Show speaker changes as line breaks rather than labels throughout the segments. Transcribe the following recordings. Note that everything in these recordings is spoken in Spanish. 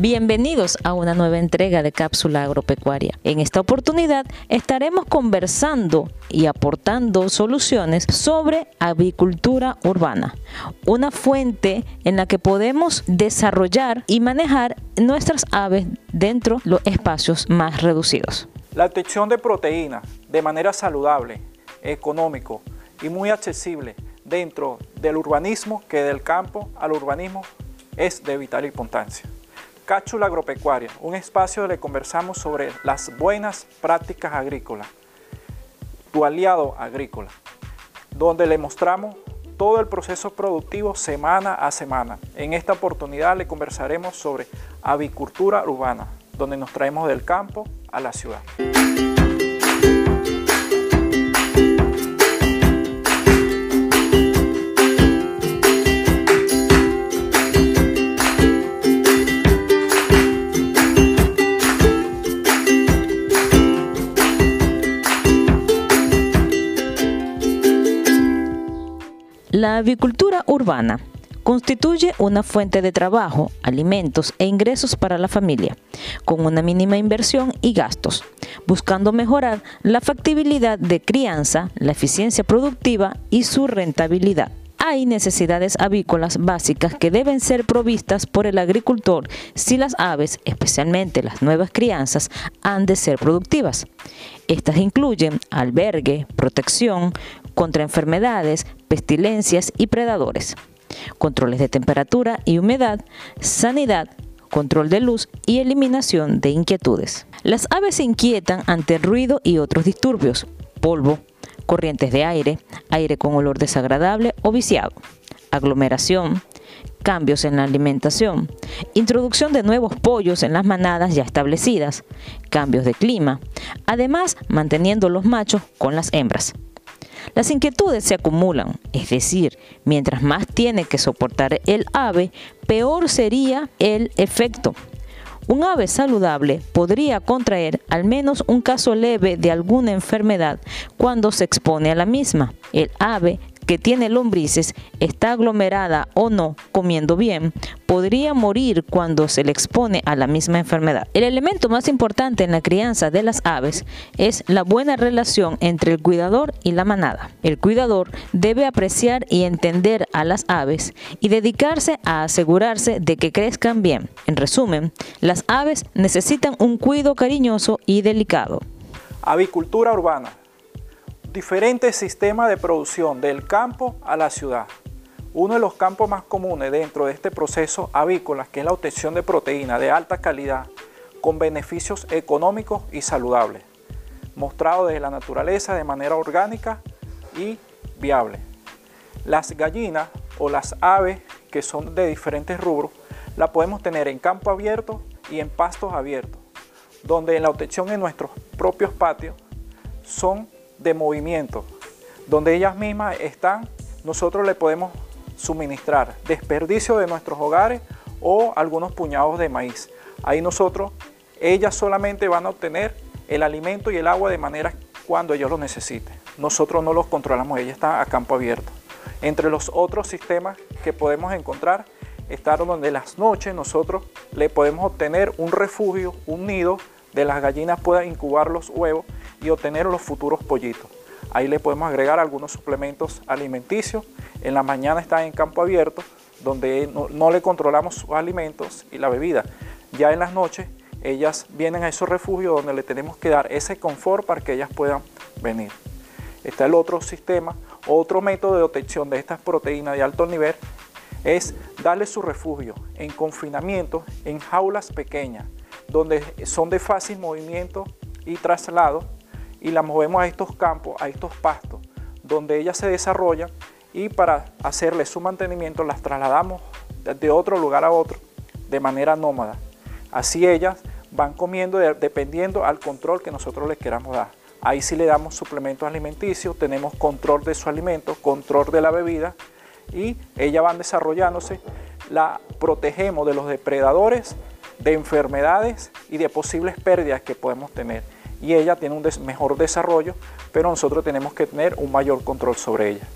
Bienvenidos a una nueva entrega de Cápsula Agropecuaria. En esta oportunidad estaremos conversando y aportando soluciones sobre avicultura urbana, una fuente en la que podemos desarrollar y manejar nuestras aves dentro de los espacios más reducidos.
La obtención de proteínas de manera saludable, económico y muy accesible dentro del urbanismo que del campo al urbanismo es de vital importancia. Cápsula Agropecuaria, un espacio donde conversamos sobre las buenas prácticas agrícolas, tu aliado agrícola, donde le mostramos todo el proceso productivo semana a semana. En esta oportunidad le conversaremos sobre avicultura urbana, donde nos traemos del campo a la ciudad.
La avicultura urbana constituye una fuente de trabajo, alimentos e ingresos para la familia, con una mínima inversión y gastos, buscando mejorar la factibilidad de crianza, la eficiencia productiva y su rentabilidad. Hay necesidades avícolas básicas que deben ser provistas por el agricultor si las aves, especialmente las nuevas crianzas, han de ser productivas. Estas incluyen albergue, protección, contra enfermedades, pestilencias y predadores, controles de temperatura y humedad, sanidad, control de luz y eliminación de inquietudes. Las aves se inquietan ante el ruido y otros disturbios, polvo, corrientes de aire, aire con olor desagradable o viciado, aglomeración, cambios en la alimentación, introducción de nuevos pollos en las manadas ya establecidas, cambios de clima, además manteniendo los machos con las hembras. Las inquietudes se acumulan, es decir, mientras más tiene que soportar el ave, peor sería el efecto. Un ave saludable podría contraer al menos un caso leve de alguna enfermedad cuando se expone a la misma. El ave que tiene lombrices, está aglomerada o no comiendo bien, podría morir cuando se le expone a la misma enfermedad. El elemento más importante en la crianza de las aves es la buena relación entre el cuidador y la manada. El cuidador debe apreciar y entender a las aves y dedicarse a asegurarse de que crezcan bien. En resumen, las aves necesitan un cuidado cariñoso y delicado.
Avicultura urbana diferentes sistemas de producción del campo a la ciudad. Uno de los campos más comunes dentro de este proceso avícola, que es la obtención de proteína de alta calidad con beneficios económicos y saludables, mostrado desde la naturaleza de manera orgánica y viable. Las gallinas o las aves que son de diferentes rubros, la podemos tener en campo abierto y en pastos abiertos, donde en la obtención en nuestros propios patios son de movimiento, donde ellas mismas están, nosotros le podemos suministrar desperdicio de nuestros hogares o algunos puñados de maíz. Ahí nosotros, ellas solamente van a obtener el alimento y el agua de manera cuando ellos lo necesiten. Nosotros no los controlamos, ellas están a campo abierto. Entre los otros sistemas que podemos encontrar, están donde las noches nosotros le podemos obtener un refugio, un nido, de las gallinas puedan incubar los huevos y obtener los futuros pollitos. Ahí le podemos agregar algunos suplementos alimenticios. En la mañana están en campo abierto, donde no, le controlamos sus alimentos y la bebida. Ya en las noches ellas vienen a esos refugios donde le tenemos que dar ese confort para que ellas puedan venir. Está el otro sistema, otro método de obtención de estas proteínas de alto nivel es darle su refugio en confinamiento en jaulas pequeñas, donde son de fácil movimiento y traslado y las movemos a estos campos, a estos pastos, donde ellas se desarrollan y para hacerle su mantenimiento las trasladamos de otro lugar a otro de manera nómada. Así ellas van comiendo dependiendo al control que nosotros les queramos dar. Ahí sí le damos suplementos alimenticios, tenemos control de su alimento, control de la bebida y ellas van desarrollándose, la protegemos de los depredadores, de enfermedades y de posibles pérdidas que podemos tener y ella tiene un mejor desarrollo, pero nosotros tenemos que tener un mayor control sobre ella.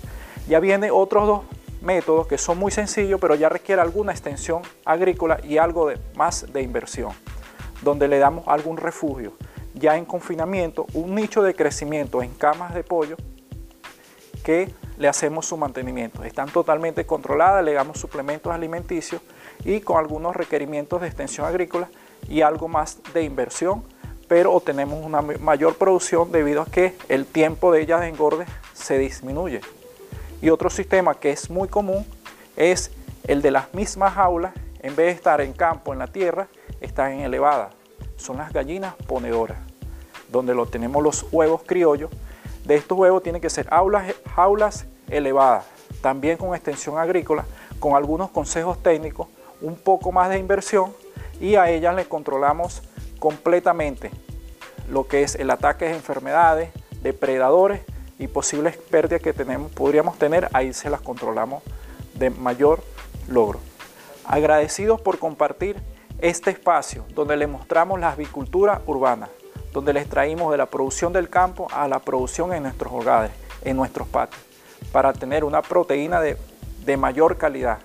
Ya viene otros dos métodos que son muy sencillos, pero ya requiere alguna extensión agrícola y algo más de inversión, donde le damos algún refugio. Ya en confinamiento, un nicho de crecimiento en camas de pollo que le hacemos su mantenimiento. Están totalmente controladas, le damos suplementos alimenticios y con algunos requerimientos de extensión agrícola y algo más de inversión, pero obtenemos una mayor producción debido a que el tiempo de ellas de engorde se disminuye. Y otro sistema que es muy común es el de las mismas jaulas, en vez de estar en campo, en la tierra, están en elevada. Son las gallinas ponedoras, donde lo tenemos los huevos criollos. De estos huevos tienen que ser jaulas, jaulas elevadas, también con extensión agrícola, con algunos consejos técnicos, un poco más de inversión y a ellas le controlamos completamente lo que es el ataque de enfermedades, depredadores y posibles pérdidas que tenemos, podríamos tener, ahí se las controlamos de mayor logro. Agradecidos por compartir este espacio donde les mostramos la avicultura urbana, donde les traímos de la producción del campo a la producción en nuestros hogares, en nuestros patios, para tener una proteína de, de mayor calidad,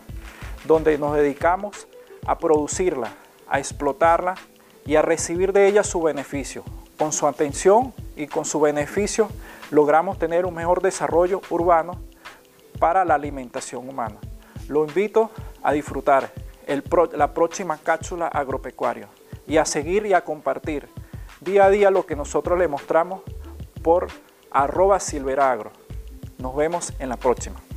donde nos dedicamos a producirla, a explotarla y a recibir de ella su beneficio. Con su atención y con su beneficio logramos tener un mejor desarrollo urbano para la alimentación humana. Lo invito a disfrutar la próxima cápsula agropecuaria y a seguir y a compartir día a día lo que nosotros le mostramos por arroba silveragro. Nos vemos en la próxima.